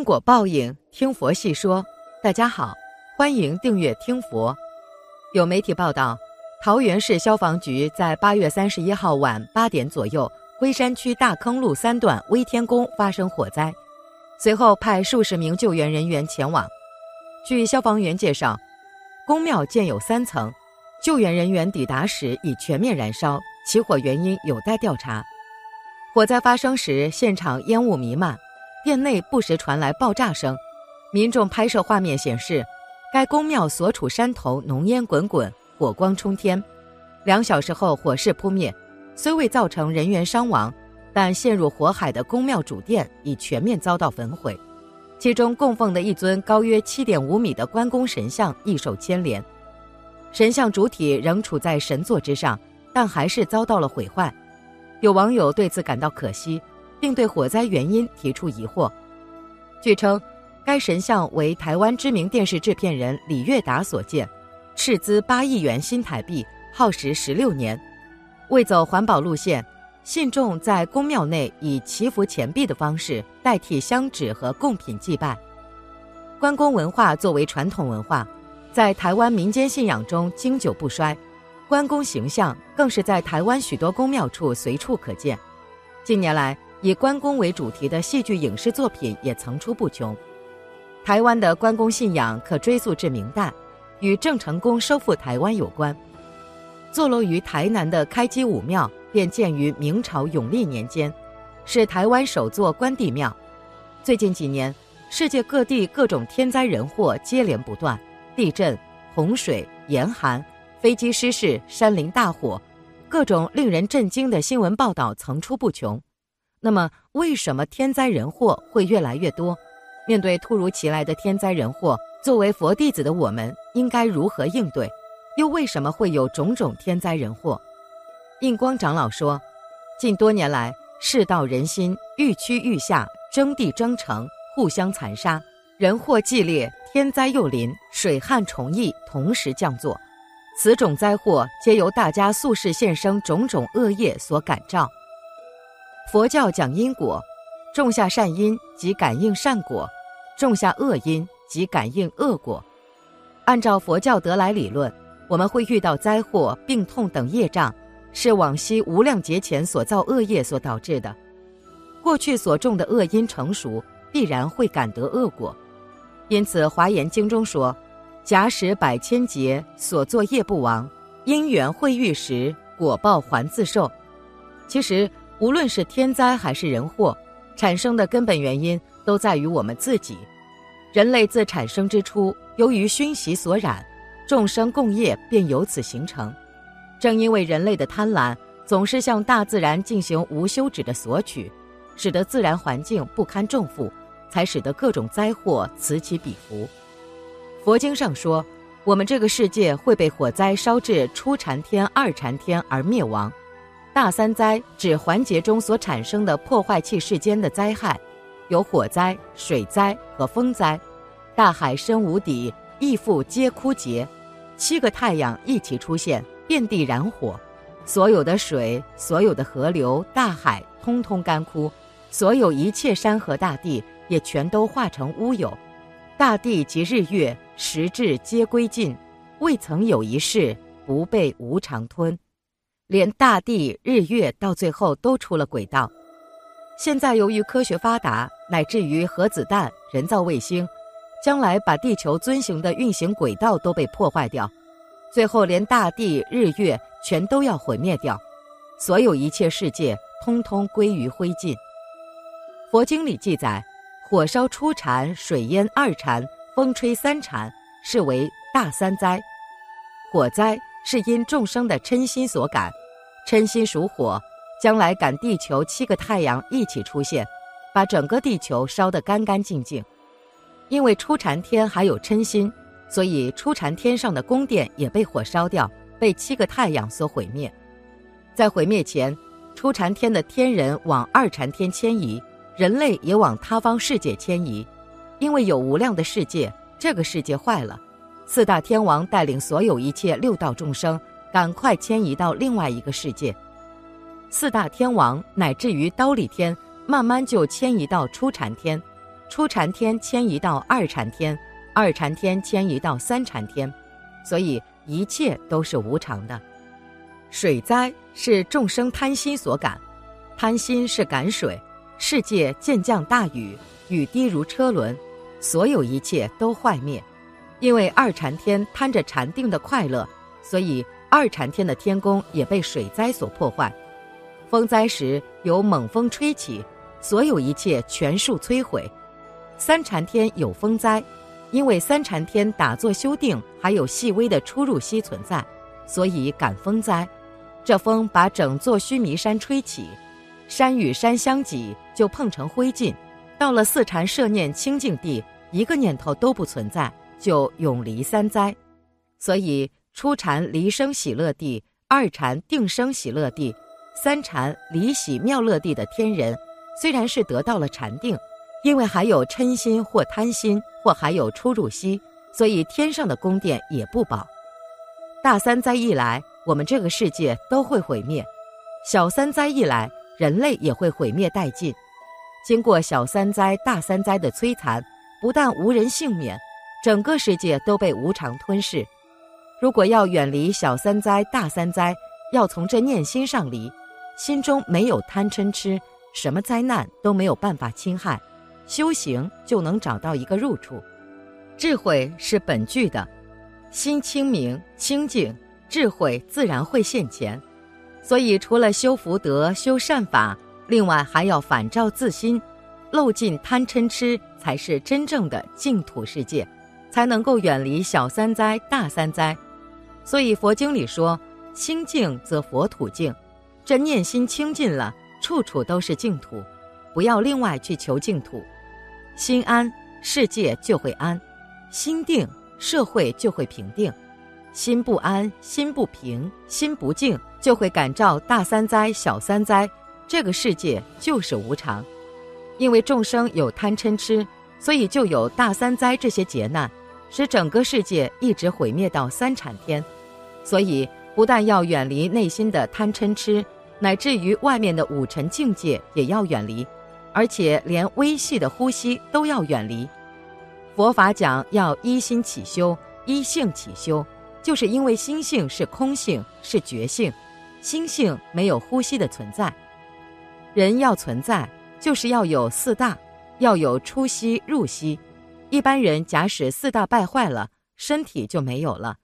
因果报应，听佛细说。大家好，欢迎订阅听佛。有媒体报道，桃园市消防局在八月三十一号晚八点左右，龟山区大坑路三段威天宫发生火灾，随后派数十名救援人员前往。据消防员介绍，宫庙建有三层，救援人员抵达时已全面燃烧，起火原因有待调查。火灾发生时，现场烟雾弥漫。殿内不时传来爆炸声，民众拍摄画面显示，该宫庙所处山头浓烟滚滚，火光冲天。两小时后，火势扑灭，虽未造成人员伤亡，但陷入火海的宫庙主殿已全面遭到焚毁，其中供奉的一尊高约七点五米的关公神像亦受牵连。神像主体仍处在神座之上，但还是遭到了毁坏。有网友对此感到可惜。并对火灾原因提出疑惑。据称，该神像为台湾知名电视制片人李月达所建，斥资八亿元新台币，耗时十六年。为走环保路线，信众在宫庙内以祈福钱币的方式代替香纸和贡品祭拜。关公文化作为传统文化，在台湾民间信仰中经久不衰，关公形象更是在台湾许多宫庙处随处可见。近年来，以关公为主题的戏剧影视作品也层出不穷。台湾的关公信仰可追溯至明代，与郑成功收复台湾有关。坐落于台南的开基武庙便建于明朝永历年间，是台湾首座关帝庙。最近几年，世界各地各种天灾人祸接连不断，地震、洪水、严寒、飞机失事、山林大火，各种令人震惊的新闻报道层出不穷。那么，为什么天灾人祸会越来越多？面对突如其来的天灾人祸，作为佛弟子的我们应该如何应对？又为什么会有种种天灾人祸？印光长老说，近多年来，世道人心愈趋愈下，争地争城，互相残杀，人祸激烈，天灾又临，水旱虫疫同时降作，此种灾祸皆由大家宿世现生种种恶业所感召。佛教讲因果，种下善因即感应善果，种下恶因即感应恶果。按照佛教得来理论，我们会遇到灾祸、病痛等业障，是往昔无量劫前所造恶业所导致的。过去所种的恶因成熟，必然会感得恶果。因此，《华严经》中说：“假使百千劫所作业不亡，因缘会遇时，果报还自受。”其实。无论是天灾还是人祸，产生的根本原因都在于我们自己。人类自产生之初，由于熏习所染，众生共业便由此形成。正因为人类的贪婪，总是向大自然进行无休止的索取，使得自然环境不堪重负，才使得各种灾祸此起彼伏。佛经上说，我们这个世界会被火灾烧至初禅天、二禅天而灭亡。大三灾指环节中所产生的破坏器世间的灾害，有火灾、水灾和风灾。大海深无底，亦复皆枯竭。七个太阳一起出现，遍地燃火，所有的水、所有的河流、大海通通干枯，所有一切山河大地也全都化成乌有。大地及日月、时至皆归尽，未曾有一事不被无常吞。连大地、日月到最后都出了轨道。现在由于科学发达，乃至于核子弹、人造卫星，将来把地球遵循的运行轨道都被破坏掉，最后连大地、日月全都要毁灭掉，所有一切世界通通归于灰烬。佛经里记载，火烧初禅，水淹二禅，风吹三禅，是为大三灾。火灾是因众生的嗔心所感。嗔心属火，将来赶地球七个太阳一起出现，把整个地球烧得干干净净。因为初禅天还有嗔心，所以初禅天上的宫殿也被火烧掉，被七个太阳所毁灭。在毁灭前，初禅天的天人往二禅天迁移，人类也往他方世界迁移。因为有无量的世界，这个世界坏了，四大天王带领所有一切六道众生。赶快迁移到另外一个世界，四大天王乃至于刀立天，慢慢就迁移到初禅天，初禅天迁移到二禅天，二禅天迁移到三禅天，所以一切都是无常的。水灾是众生贪心所感，贪心是感水，世界渐降大雨，雨滴如车轮，所有一切都坏灭。因为二禅天贪着禅定的快乐，所以二禅天的天宫也被水灾所破坏。风灾时有猛风吹起，所有一切全数摧毁。三禅天有风灾，因为三禅天打坐修定，还有细微的出入息存在，所以感风灾。这风把整座须弥山吹起，山与山相挤，就碰成灰烬。到了四禅摄念清净地，一个念头都不存在，就永离三灾。所以初禅离生喜乐地，二禅定生喜乐地，三禅离喜妙乐地的天人，虽然是得到了禅定，因为还有嗔心或贪心，或还有出入息，所以天上的宫殿也不保。大三灾一来。我们这个世界都会毁灭，小三灾一来，人类也会毁灭殆尽。经过小三灾、大三灾的摧残，不但无人幸免，整个世界都被无常吞噬。如果要远离小三灾、大三灾，要从这念心上离，心中没有贪嗔痴，什么灾难都没有办法侵害，修行就能找到一个入处。智慧是本具的，心清明清净。智慧自然会现前，所以除了修福德、修善法，另外还要反照自心，漏尽贪嗔痴，才是真正的净土世界，才能够远离小三灾、大三灾。所以佛经里说：“清净则佛土净。”这念心清净了，处处都是净土，不要另外去求净土。心安，世界就会安；心定，社会就会平定。心不安，心不平，心不静，就会感召大三灾、小三灾。这个世界就是无常，因为众生有贪嗔痴，所以就有大三灾这些劫难，使整个世界一直毁灭到三产天。所以不但要远离内心的贪嗔痴，乃至于外面的五尘境界也要远离，而且连微细的呼吸都要远离。佛法讲要依心起修，依性起修。就是因为心性是空性，是觉性，心性没有呼吸的存在。人要存在，就是要有四大，要有出息入息。一般人假使四大败坏了，身体就没有了；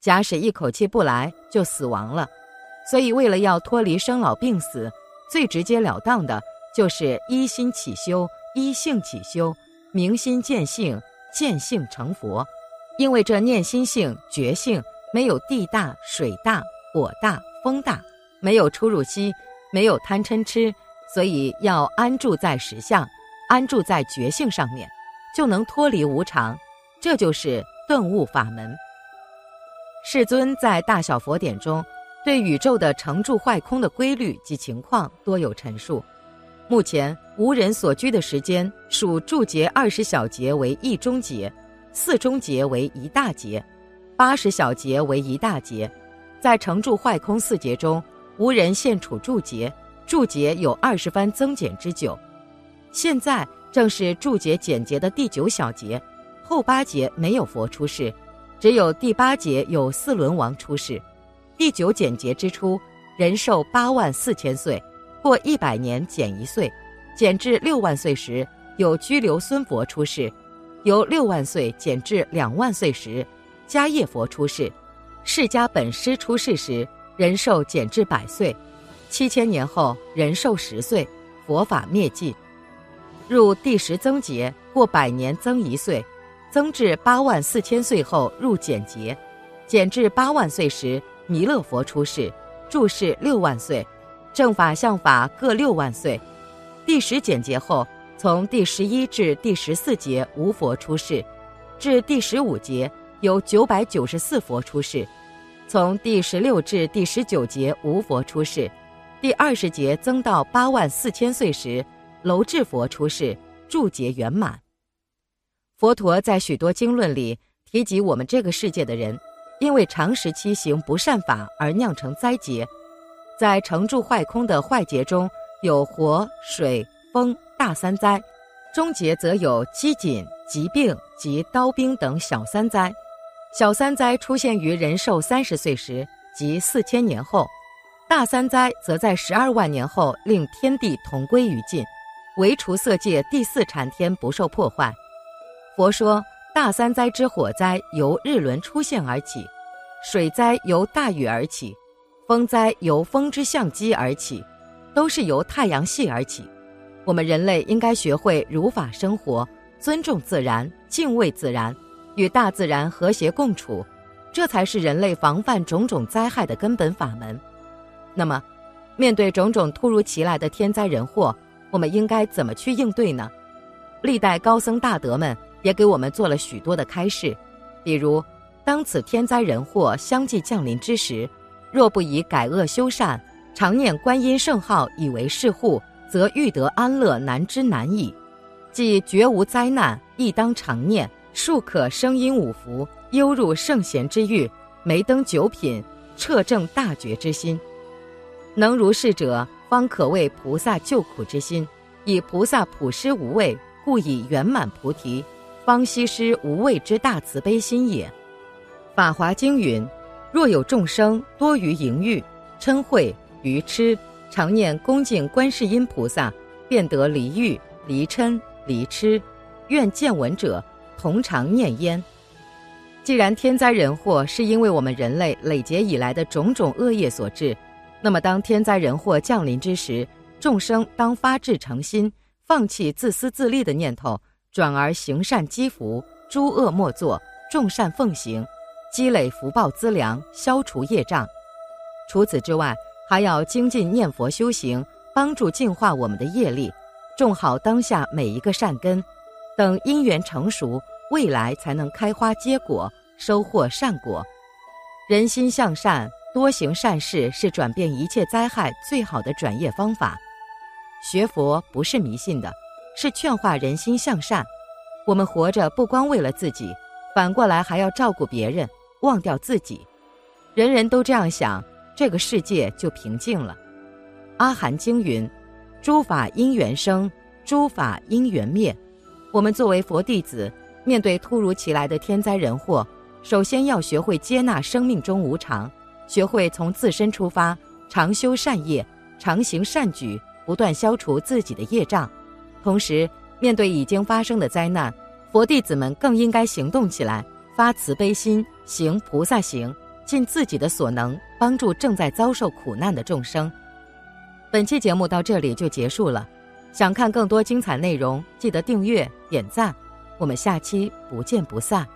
假使一口气不来，就死亡了。所以，为了要脱离生老病死，最直截了当的就是依心起修，依性起修，明心见性，见性成佛。因为这念心性、觉性没有地大、水大、火大、风大，没有出入息，没有贪嗔痴，所以要安住在实相，安住在觉性上面，就能脱离无常。这就是顿悟法门。世尊在大小佛典中，对宇宙的成住坏空的规律及情况多有陈述。目前无人所居的时间，属住劫二十小节为一中劫。四中节为一大节，八十小节为一大节，在成住坏空四节中，无人现处住节，住节有二十番增减之久。现在正是住节减节的第九小节，后八节没有佛出世，只有第八节有四轮王出世。第九简节之初，人寿八万四千岁，过一百年减一岁，减至六万岁时，有居留孙佛出世。由六万岁减至两万岁时，迦叶佛出世；释迦本师出世时，人寿减至百岁；七千年后，人寿十岁，佛法灭尽。入第十增劫，过百年增一岁，增至八万四千岁后入简劫，减至八万岁时，弥勒佛出世，住世六万岁，正法相法各六万岁。第十简劫后。从第十一至第十四节无佛出世，至第十五节有九百九十四佛出世；从第十六至第十九节无佛出世，第二十节增到八万四千岁时，楼智佛出世，注解圆满。佛陀在许多经论里提及，我们这个世界的人，因为长时期行不善法而酿成灾劫，在成住坏空的坏劫中有火、水、风。大三灾，终结则有饥馑、疾病及刀兵等小三灾。小三灾出现于人寿三十岁时，即四千年后；大三灾则在十二万年后，令天地同归于尽，唯除色界第四禅天不受破坏。佛说，大三灾之火灾由日轮出现而起，水灾由大雨而起，风灾由风之相机而起，都是由太阳系而起。我们人类应该学会如法生活，尊重自然，敬畏自然，与大自然和谐共处，这才是人类防范种种灾害的根本法门。那么，面对种种突如其来的天灾人祸，我们应该怎么去应对呢？历代高僧大德们也给我们做了许多的开示，比如，当此天灾人祸相继降临之时，若不以改恶修善，常念观音圣号以为是护。则欲得安乐难之难矣，即绝无灾难，亦当常念，庶可生因五福，悠入圣贤之域，梅登九品，彻正大觉之心。能如是者，方可谓菩萨救苦之心。以菩萨普施无畏，故以圆满菩提，方西施无畏之大慈悲心也。法华经云：若有众生多于淫欲、嗔恚、愚痴。常念恭敬观世音菩萨，便得离欲、离嗔、离痴。愿见闻者同常念焉。既然天灾人祸是因为我们人类累劫以来的种种恶业所致，那么当天灾人祸降临之时，众生当发至诚心，放弃自私自利的念头，转而行善积福，诸恶莫作，众善奉行，积累福报资粮，消除业障。除此之外，还要精进念佛修行，帮助净化我们的业力，种好当下每一个善根，等因缘成熟，未来才能开花结果，收获善果。人心向善，多行善事，是转变一切灾害最好的转业方法。学佛不是迷信的，是劝化人心向善。我们活着不光为了自己，反过来还要照顾别人，忘掉自己。人人都这样想。这个世界就平静了。阿含经云：“诸法因缘生，诸法因缘灭。”我们作为佛弟子，面对突如其来的天灾人祸，首先要学会接纳生命中无常，学会从自身出发，常修善业，常行善举，不断消除自己的业障。同时，面对已经发生的灾难，佛弟子们更应该行动起来，发慈悲心，行菩萨行。尽自己的所能，帮助正在遭受苦难的众生。本期节目到这里就结束了。想看更多精彩内容，记得订阅、点赞。我们下期不见不散。